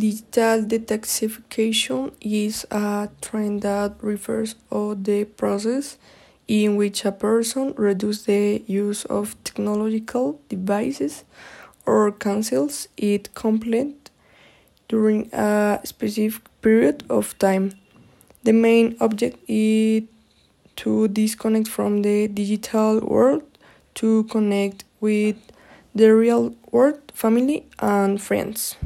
Digital detoxification is a trend that refers to the process in which a person reduces the use of technological devices or cancels it completely during a specific period of time. The main object is to disconnect from the digital world to connect with the real world, family, and friends.